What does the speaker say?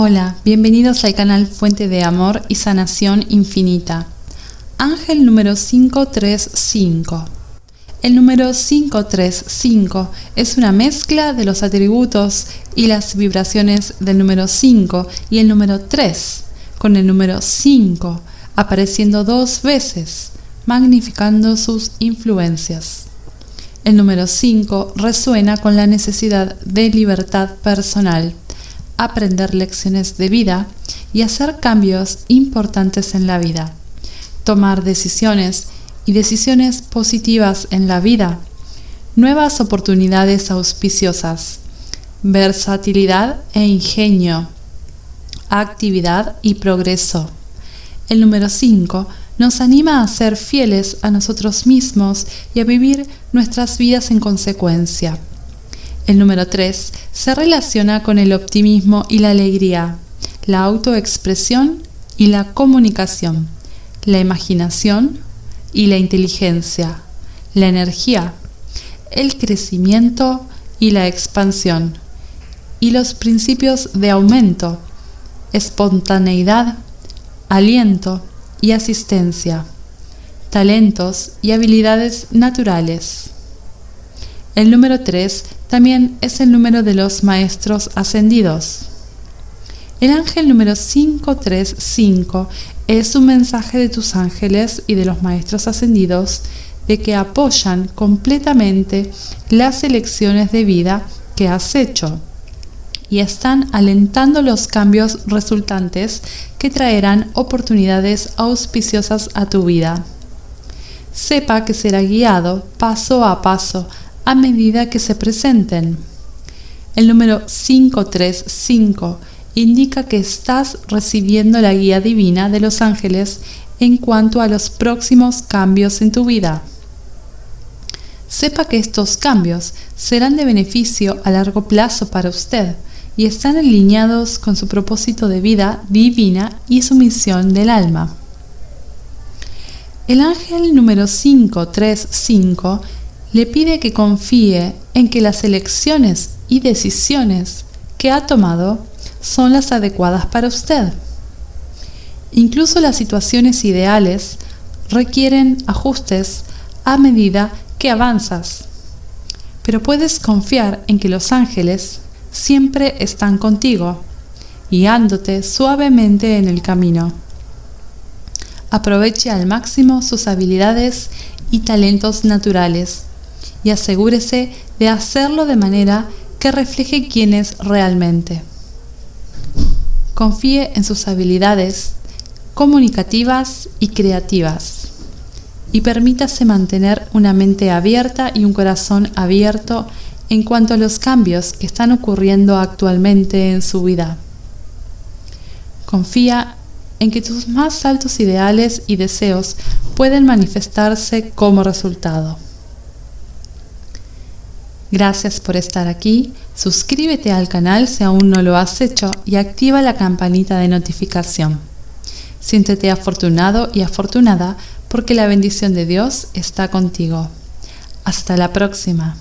Hola, bienvenidos al canal Fuente de Amor y Sanación Infinita. Ángel número 535. El número 535 es una mezcla de los atributos y las vibraciones del número 5 y el número 3, con el número 5 apareciendo dos veces, magnificando sus influencias. El número 5 resuena con la necesidad de libertad personal aprender lecciones de vida y hacer cambios importantes en la vida, tomar decisiones y decisiones positivas en la vida, nuevas oportunidades auspiciosas, versatilidad e ingenio, actividad y progreso. El número 5 nos anima a ser fieles a nosotros mismos y a vivir nuestras vidas en consecuencia. El número 3 se relaciona con el optimismo y la alegría, la autoexpresión y la comunicación, la imaginación y la inteligencia, la energía, el crecimiento y la expansión, y los principios de aumento, espontaneidad, aliento y asistencia, talentos y habilidades naturales. El número 3 también es el número de los maestros ascendidos. El ángel número 535 es un mensaje de tus ángeles y de los maestros ascendidos de que apoyan completamente las elecciones de vida que has hecho y están alentando los cambios resultantes que traerán oportunidades auspiciosas a tu vida. Sepa que será guiado paso a paso a medida que se presenten. El número 535 indica que estás recibiendo la guía divina de los ángeles en cuanto a los próximos cambios en tu vida. Sepa que estos cambios serán de beneficio a largo plazo para usted y están alineados con su propósito de vida divina y su misión del alma. El ángel número 535 le pide que confíe en que las elecciones y decisiones que ha tomado son las adecuadas para usted. Incluso las situaciones ideales requieren ajustes a medida que avanzas, pero puedes confiar en que los ángeles siempre están contigo, guiándote suavemente en el camino. Aproveche al máximo sus habilidades y talentos naturales y asegúrese de hacerlo de manera que refleje quién es realmente. Confíe en sus habilidades comunicativas y creativas y permítase mantener una mente abierta y un corazón abierto en cuanto a los cambios que están ocurriendo actualmente en su vida. Confía en que tus más altos ideales y deseos pueden manifestarse como resultado. Gracias por estar aquí, suscríbete al canal si aún no lo has hecho y activa la campanita de notificación. Siéntete afortunado y afortunada porque la bendición de Dios está contigo. Hasta la próxima.